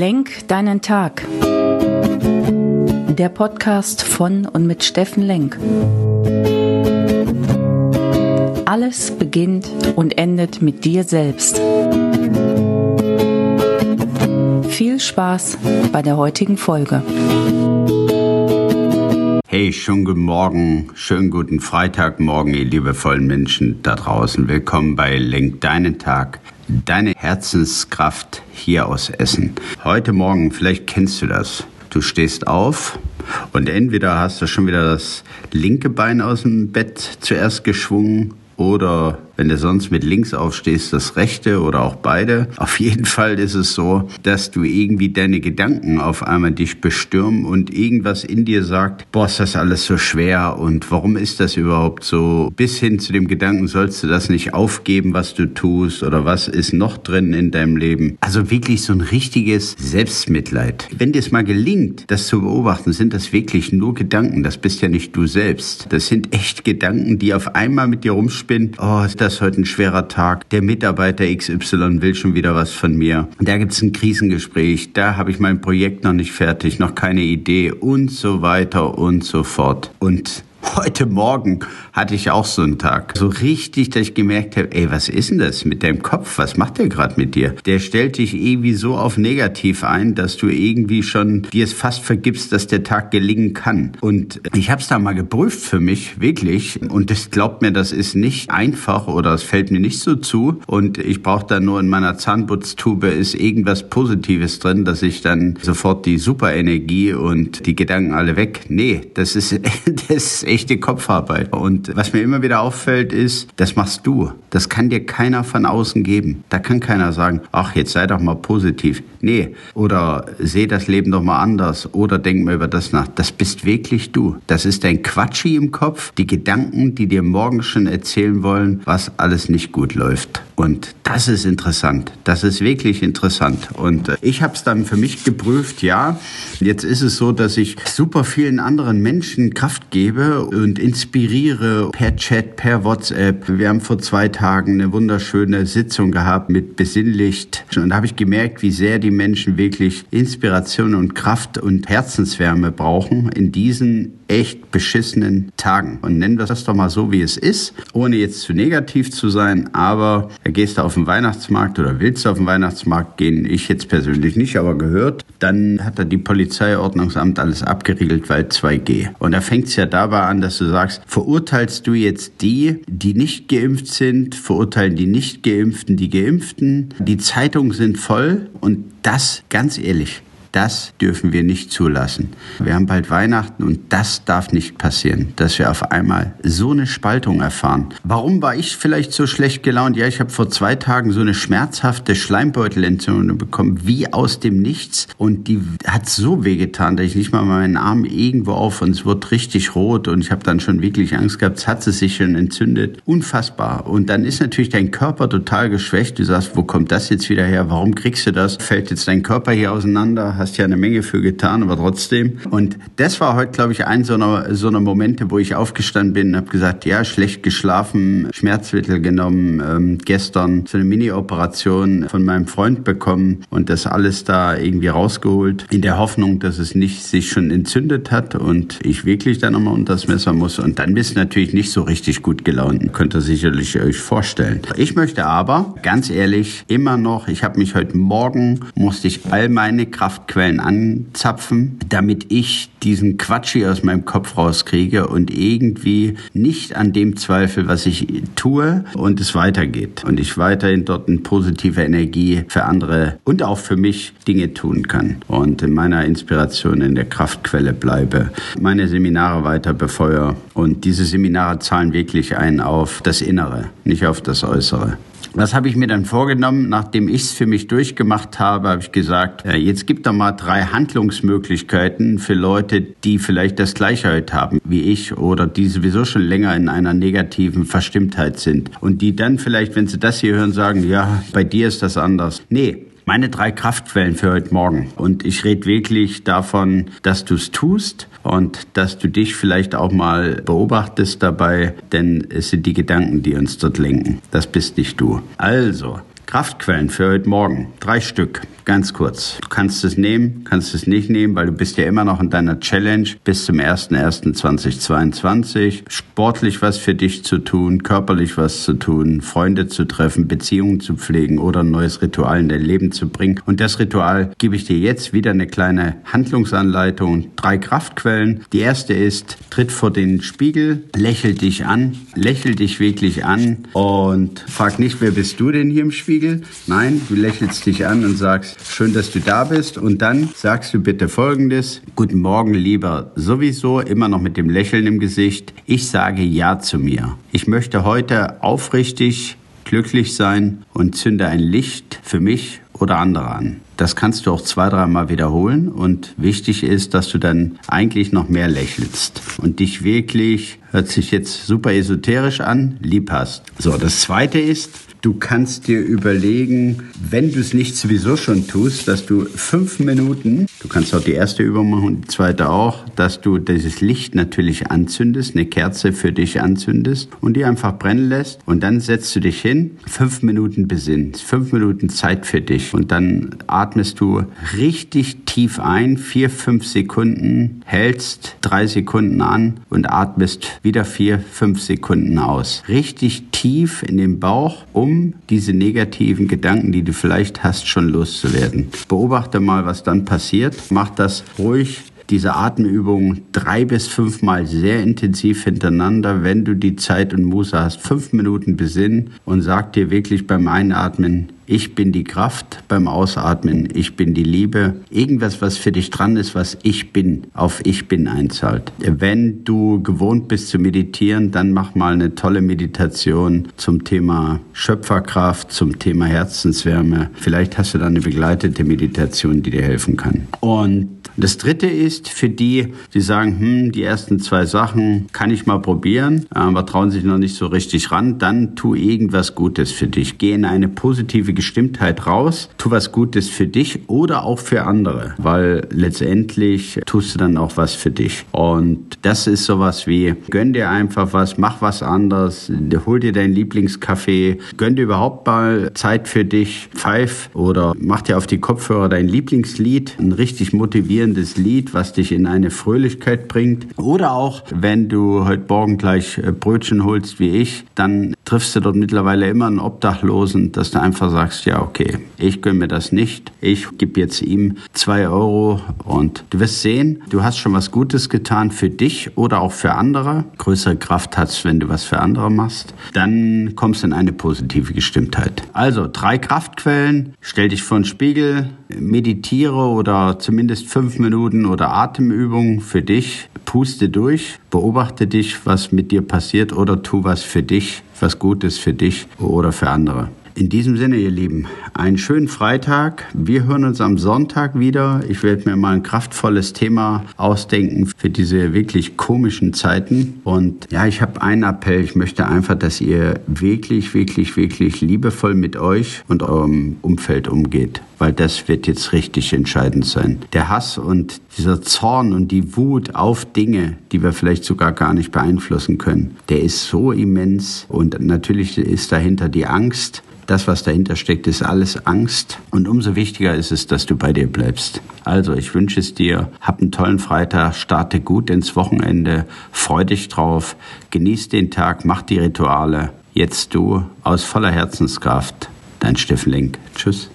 Lenk deinen Tag. Der Podcast von und mit Steffen Lenk. Alles beginnt und endet mit dir selbst. Viel Spaß bei der heutigen Folge. Hey, schönen guten Morgen, schönen guten Freitagmorgen, ihr liebevollen Menschen da draußen. Willkommen bei Lenk deinen Tag, deine Herzenskraft hier aus Essen. Heute Morgen, vielleicht kennst du das. Du stehst auf und entweder hast du schon wieder das linke Bein aus dem Bett zuerst geschwungen oder wenn du sonst mit links aufstehst, das rechte oder auch beide. Auf jeden Fall ist es so, dass du irgendwie deine Gedanken auf einmal dich bestürmen und irgendwas in dir sagt, boah, ist das alles so schwer und warum ist das überhaupt so? Bis hin zu dem Gedanken, sollst du das nicht aufgeben, was du tust oder was ist noch drin in deinem Leben? Also wirklich so ein richtiges Selbstmitleid. Wenn dir es mal gelingt, das zu beobachten, sind das wirklich nur Gedanken. Das bist ja nicht du selbst. Das sind echt Gedanken, die auf einmal mit dir rumspinnen. Oh, ist das ist heute ein schwerer Tag. Der Mitarbeiter XY will schon wieder was von mir. Da gibt es ein Krisengespräch. Da habe ich mein Projekt noch nicht fertig, noch keine Idee und so weiter und so fort. Und Heute Morgen hatte ich auch so einen Tag. So richtig, dass ich gemerkt habe, ey, was ist denn das mit deinem Kopf? Was macht der gerade mit dir? Der stellt dich irgendwie so auf negativ ein, dass du irgendwie schon dir es fast vergibst, dass der Tag gelingen kann. Und ich habe es da mal geprüft für mich, wirklich. Und das glaubt mir, das ist nicht einfach oder es fällt mir nicht so zu. Und ich brauche da nur in meiner Zahnputztube ist irgendwas Positives drin, dass ich dann sofort die Superenergie und die Gedanken alle weg. Nee, das ist, das ist echte Kopfarbeit. Und was mir immer wieder auffällt, ist, das machst du. Das kann dir keiner von außen geben. Da kann keiner sagen, ach, jetzt sei doch mal positiv. Nee. Oder seh das Leben doch mal anders. Oder denk mal über das nach. Das bist wirklich du. Das ist dein Quatschi im Kopf. Die Gedanken, die dir morgen schon erzählen wollen, was alles nicht gut läuft. Und das ist interessant. Das ist wirklich interessant. Und äh, ich habe es dann für mich geprüft, ja. Jetzt ist es so, dass ich super vielen anderen Menschen Kraft gebe und inspiriere per Chat, per WhatsApp. Wir haben vor zwei Tagen eine wunderschöne Sitzung gehabt mit Besinnlicht. Und da habe ich gemerkt, wie sehr die Menschen wirklich Inspiration und Kraft und Herzenswärme brauchen in diesen echt beschissenen Tagen. Und nennen wir das doch mal so, wie es ist, ohne jetzt zu negativ zu sein. Aber gehst du auf den Weihnachtsmarkt oder willst du auf den Weihnachtsmarkt gehen, ich jetzt persönlich nicht, aber gehört, dann hat da die Polizeiordnungsamt alles abgeriegelt, weil 2G. Und da fängt es ja dabei an, dass du sagst, verurteilst du jetzt die, die nicht geimpft sind, verurteilen die nicht geimpften, die geimpften. Die Zeitungen sind voll und das, ganz ehrlich, das dürfen wir nicht zulassen. Wir haben bald Weihnachten und das darf nicht passieren, dass wir auf einmal so eine Spaltung erfahren. Warum war ich vielleicht so schlecht gelaunt? Ja, ich habe vor zwei Tagen so eine schmerzhafte Schleimbeutelentzündung bekommen, wie aus dem Nichts. Und die hat so wehgetan, dass ich nicht mal meinen Arm irgendwo auf und es wird richtig rot und ich habe dann schon wirklich Angst gehabt, es hat sich schon entzündet. Unfassbar. Und dann ist natürlich dein Körper total geschwächt. Du sagst, wo kommt das jetzt wieder her? Warum kriegst du das? Fällt jetzt dein Körper hier auseinander? Hast ja eine Menge für getan, aber trotzdem. Und das war heute, glaube ich, ein so einer, so einer Momente, wo ich aufgestanden bin und habe gesagt, ja, schlecht geschlafen, Schmerzmittel genommen, ähm, gestern so eine Mini-Operation von meinem Freund bekommen und das alles da irgendwie rausgeholt, in der Hoffnung, dass es nicht sich schon entzündet hat und ich wirklich dann nochmal unter das Messer muss. Und dann bist du natürlich nicht so richtig gut gelaunt, könnt ihr sicherlich euch vorstellen. Ich möchte aber, ganz ehrlich, immer noch, ich habe mich heute Morgen, musste ich all meine Kraft Quellen anzapfen, damit ich diesen Quatsch hier aus meinem Kopf rauskriege und irgendwie nicht an dem Zweifel, was ich tue und es weitergeht. Und ich weiterhin dort in positiver Energie für andere und auch für mich Dinge tun kann und in meiner Inspiration in der Kraftquelle bleibe, meine Seminare weiter befeuere. Und diese Seminare zahlen wirklich ein auf das Innere, nicht auf das Äußere. Was habe ich mir dann vorgenommen? Nachdem ich es für mich durchgemacht habe, habe ich gesagt, äh, jetzt gibt doch mal drei Handlungsmöglichkeiten für Leute, die vielleicht das Gleiche heute haben wie ich oder die sowieso schon länger in einer negativen Verstimmtheit sind und die dann vielleicht, wenn sie das hier hören, sagen, ja, bei dir ist das anders. Nee, meine drei Kraftquellen für heute Morgen. Und ich rede wirklich davon, dass du es tust und dass du dich vielleicht auch mal beobachtest dabei, denn es sind die Gedanken, die uns dort lenken. Das bist nicht du. Also, Kraftquellen für heute Morgen. Drei Stück. Ganz kurz. Du kannst es nehmen, kannst es nicht nehmen, weil du bist ja immer noch in deiner Challenge bis zum 01.01.2022. Sportlich was für dich zu tun, körperlich was zu tun, Freunde zu treffen, Beziehungen zu pflegen oder ein neues Ritual in dein Leben zu bringen. Und das Ritual gebe ich dir jetzt wieder eine kleine Handlungsanleitung. Drei Kraftquellen. Die erste ist, tritt vor den Spiegel, lächel dich an, lächel dich wirklich an und frag nicht, wer bist du denn hier im Spiegel? Nein, du lächelst dich an und sagst, schön, dass du da bist. Und dann sagst du bitte Folgendes. Guten Morgen, lieber sowieso, immer noch mit dem Lächeln im Gesicht. Ich sage Ja zu mir. Ich möchte heute aufrichtig glücklich sein und zünde ein Licht für mich oder andere an. Das kannst du auch zwei, dreimal wiederholen und wichtig ist, dass du dann eigentlich noch mehr lächelst und dich wirklich, hört sich jetzt super esoterisch an, lieb hast. So, das zweite ist, Du kannst dir überlegen, wenn du es nicht sowieso schon tust, dass du fünf Minuten, du kannst auch die erste Übung machen und die zweite auch, dass du dieses Licht natürlich anzündest, eine Kerze für dich anzündest und die einfach brennen lässt und dann setzt du dich hin, fünf Minuten besinnst, fünf Minuten Zeit für dich und dann atmest du richtig tief ein, vier, fünf Sekunden, hältst drei Sekunden an und atmest wieder vier, fünf Sekunden aus. Richtig tief in den Bauch, um um diese negativen Gedanken, die du vielleicht hast, schon loszuwerden. Beobachte mal, was dann passiert. Mach das ruhig diese Atemübung drei bis fünfmal sehr intensiv hintereinander, wenn du die Zeit und Muße hast. Fünf Minuten besinnen und sag dir wirklich beim Einatmen, ich bin die Kraft beim Ausatmen, ich bin die Liebe. Irgendwas, was für dich dran ist, was ich bin, auf ich bin einzahlt. Wenn du gewohnt bist zu meditieren, dann mach mal eine tolle Meditation zum Thema Schöpferkraft, zum Thema Herzenswärme. Vielleicht hast du da eine begleitete Meditation, die dir helfen kann. Und das dritte ist für die, die sagen, hm, die ersten zwei Sachen kann ich mal probieren, aber trauen sich noch nicht so richtig ran, dann tu irgendwas Gutes für dich. Geh in eine positive Gestimmtheit raus, tu was Gutes für dich oder auch für andere, weil letztendlich tust du dann auch was für dich. Und das ist sowas wie, gönn dir einfach was, mach was anderes, hol dir dein Lieblingskaffee, gönn dir überhaupt mal Zeit für dich, pfeif oder mach dir auf die Kopfhörer dein Lieblingslied, ein richtig motivierendes motivierendes Lied, was dich in eine Fröhlichkeit bringt. Oder auch, wenn du heute Morgen gleich äh, Brötchen holst wie ich, dann triffst du dort mittlerweile immer einen Obdachlosen, dass du einfach sagst, ja okay, ich gönne mir das nicht. Ich gebe jetzt ihm zwei Euro und du wirst sehen, du hast schon was Gutes getan für dich oder auch für andere. Größere Kraft hast, wenn du was für andere machst. Dann kommst du in eine positive Gestimmtheit. Also drei Kraftquellen. Stell dich vor den Spiegel, meditiere oder zumindest fünf Minuten oder Atemübung für dich. Puste durch, beobachte dich, was mit dir passiert oder tu was für dich, was Gutes für dich oder für andere. In diesem Sinne, ihr Lieben, einen schönen Freitag. Wir hören uns am Sonntag wieder. Ich werde mir mal ein kraftvolles Thema ausdenken für diese wirklich komischen Zeiten. Und ja, ich habe einen Appell. Ich möchte einfach, dass ihr wirklich, wirklich, wirklich liebevoll mit euch und eurem Umfeld umgeht. Weil das wird jetzt richtig entscheidend sein. Der Hass und dieser Zorn und die Wut auf Dinge, die wir vielleicht sogar gar nicht beeinflussen können, der ist so immens. Und natürlich ist dahinter die Angst das, was dahinter steckt, ist alles Angst. Und umso wichtiger ist es, dass du bei dir bleibst. Also, ich wünsche es dir. Hab einen tollen Freitag. Starte gut ins Wochenende. Freu dich drauf. Genieß den Tag. Mach die Rituale. Jetzt du aus voller Herzenskraft. Dein Steffen Link. Tschüss.